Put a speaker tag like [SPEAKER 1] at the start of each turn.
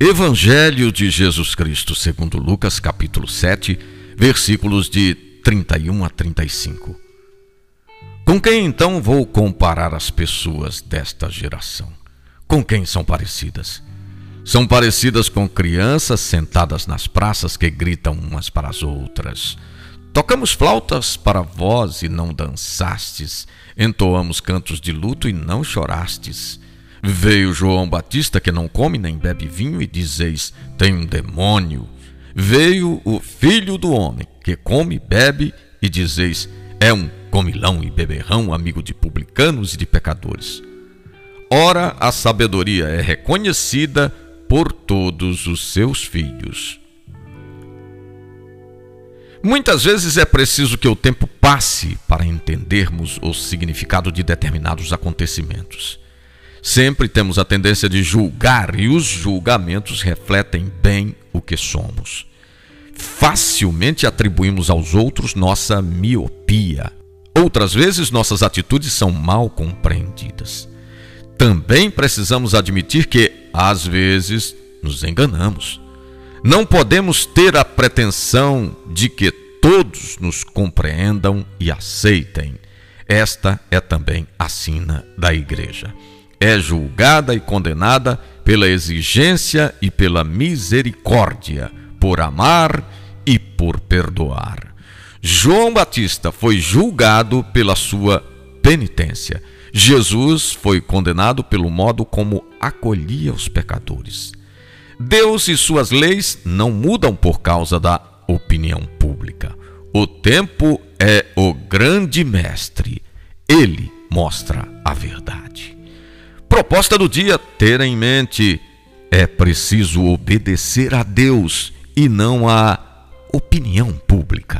[SPEAKER 1] Evangelho de Jesus Cristo, segundo Lucas, capítulo 7, versículos de 31 a 35. Com quem então vou comparar as pessoas desta geração? Com quem são parecidas? São parecidas com crianças sentadas nas praças que gritam umas para as outras. Tocamos flautas para vós e não dançastes, entoamos cantos de luto e não chorastes. Veio João Batista, que não come nem bebe vinho, e dizeis: tem um demônio. Veio o filho do homem, que come, bebe, e dizeis: é um comilão e beberrão, amigo de publicanos e de pecadores. Ora, a sabedoria é reconhecida por todos os seus filhos. Muitas vezes é preciso que o tempo passe para entendermos o significado de determinados acontecimentos. Sempre temos a tendência de julgar e os julgamentos refletem bem o que somos. Facilmente atribuímos aos outros nossa miopia. Outras vezes nossas atitudes são mal compreendidas. Também precisamos admitir que, às vezes, nos enganamos. Não podemos ter a pretensão de que todos nos compreendam e aceitem. Esta é também a sina da igreja é julgada e condenada pela exigência e pela misericórdia, por amar e por perdoar. João Batista foi julgado pela sua penitência. Jesus foi condenado pelo modo como acolhia os pecadores. Deus e suas leis não mudam por causa da opinião pública. O tempo é o grande mestre. Ele mostra a verdade. Proposta do dia: ter em mente é preciso obedecer a Deus e não à opinião pública.